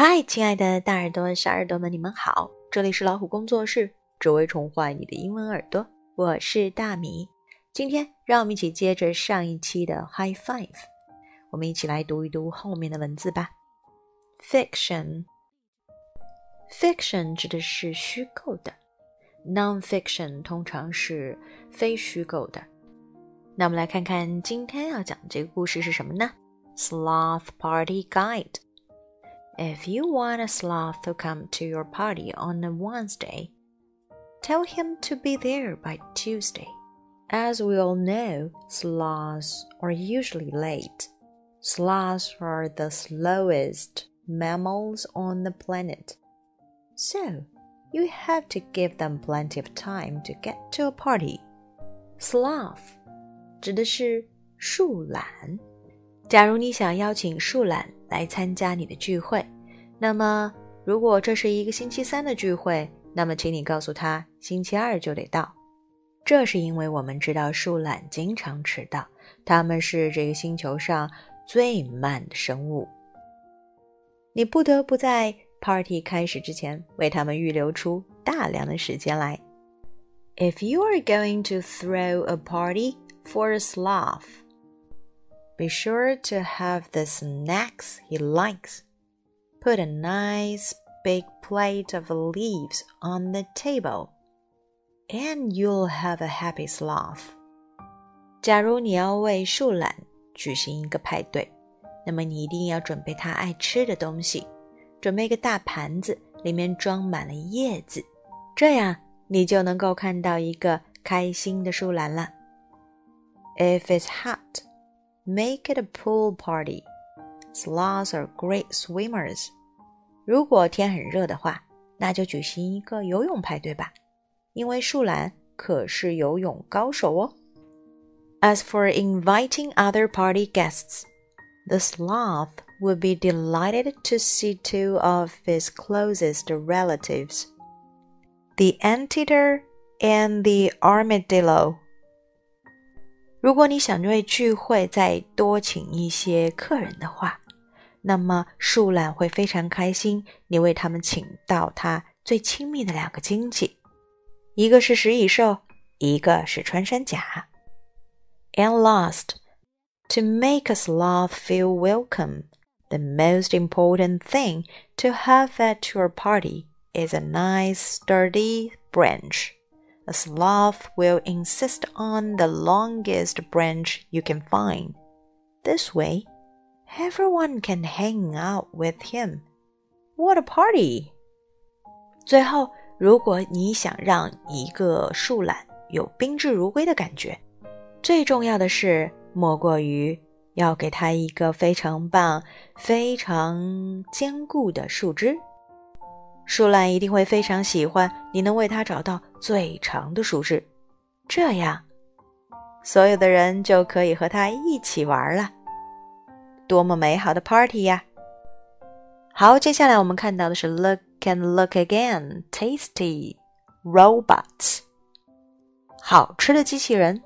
嗨，亲爱的大耳朵、小耳朵们，你们好！这里是老虎工作室，只为宠坏你的英文耳朵。我是大米。今天让我们一起接着上一期的 High Five，我们一起来读一读后面的文字吧。Fiction，fiction 指的是虚构的，non-fiction 通常是非虚构的。那我们来看看今天要讲的这个故事是什么呢？Sloth Party Guide。If you want a sloth to come to your party on a Wednesday, tell him to be there by Tuesday. As we all know, sloths are usually late. Sloths are the slowest mammals on the planet. So, you have to give them plenty of time to get to a party. Sloth 指的是树懒。 假如你想邀请树懒来参加你的聚会，那么如果这是一个星期三的聚会，那么请你告诉他星期二就得到。这是因为我们知道树懒经常迟到，它们是这个星球上最慢的生物。你不得不在 party 开始之前为他们预留出大量的时间来。If you are going to throw a party for a sloth, be sure to have the snacks he likes. Put a nice big plate of leaves on the table, and you'll have a happy sloth. 假如你要为树懒举行一个派对，那么你一定要准备他爱吃的东西，准备一个大盘子，里面装满了叶子，这样你就能够看到一个开心的树懒了。If it's hot, make it a pool party. Sloths are great swimmers. 如果天很热的话，那就举行一个游泳派对吧，因为树懒可是游泳高手哦。As for inviting other party guests, the sloth would be delighted to see two of his closest relatives, the anteater and the armadillo. 如果你想为聚会再多请一些客人的话，那么树懒会非常开心，你为他们请到他最亲密的两个亲戚，一个是食蚁兽，一个是穿山甲。And last, to make a sloth feel welcome, the most important thing to have at your party is a nice sturdy branch. A sloth will insist on the longest branch you can find. This way, everyone can hang out with him. What a party! 最后，如果你想让一个树懒有宾至如归的感觉，最重要的是莫过于要给它一个非常棒、非常坚固的树枝。树懒一定会非常喜欢你能为它找到最长的树枝，这样所有的人就可以和它一起玩了。多么美好的 party 呀！好，接下来我们看到的是 Look and Look Again Tasty Robots，好吃的机器人。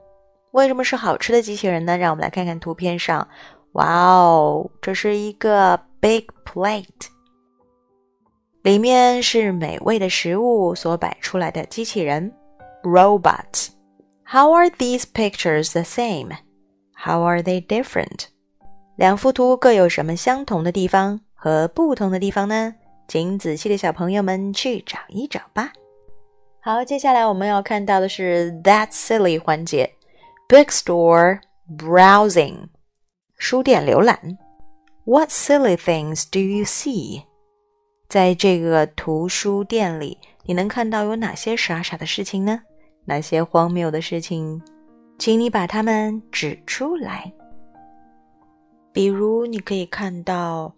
为什么是好吃的机器人呢？让我们来看看图片上，哇哦，这是一个 big plate。里面是美味的食物所摆出来的机器人 robots。How are these pictures the same? How are they different? 两幅图各有什么相同的地方和不同的地方呢？请仔细的小朋友们去找一找吧。好，接下来我们要看到的是 That silly 环节，Bookstore browsing，书店浏览。What silly things do you see? 在这个图书店里，你能看到有哪些傻傻的事情呢？哪些荒谬的事情？请你把它们指出来。比如，你可以看到，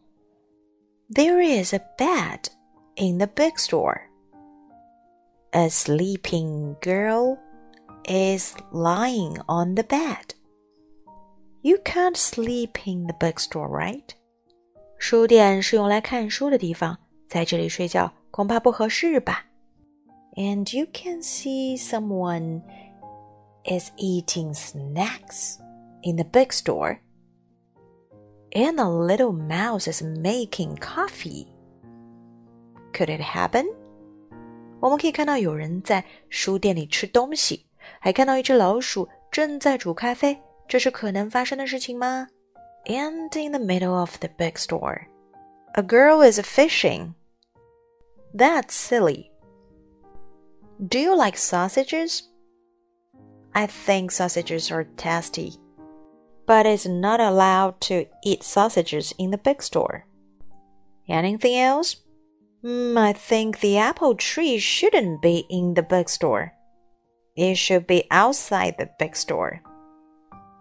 There is a bed in the bookstore. A sleeping girl is lying on the bed. You can't sleep in the bookstore, right? 书店是用来看书的地方。 在这里睡觉恐怕不合适吧。And you can see someone is eating snacks in the bookstore. And a little mouse is making coffee Could it happen？我们可以看到有人在书店里吃东西，还看到一只老鼠正在煮咖啡。这是可能发生的事情吗？And in the middle of the big store, a girl is fishing. That's silly. Do you like sausages? I think sausages are tasty, but it's not allowed to eat sausages in the big store. Anything else? Mm, I think the apple tree shouldn't be in the big store. It should be outside the big store.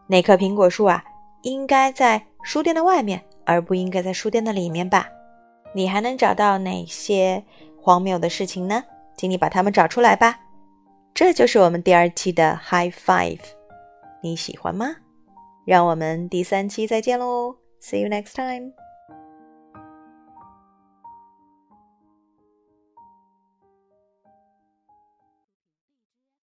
那棵苹果树啊，应该在书店的外面，而不应该在书店的里面吧？ 你还能找到哪些荒谬的事情呢？请你把它们找出来吧。这就是我们第二期的 High Five，你喜欢吗？让我们第三期再见喽！See you next time.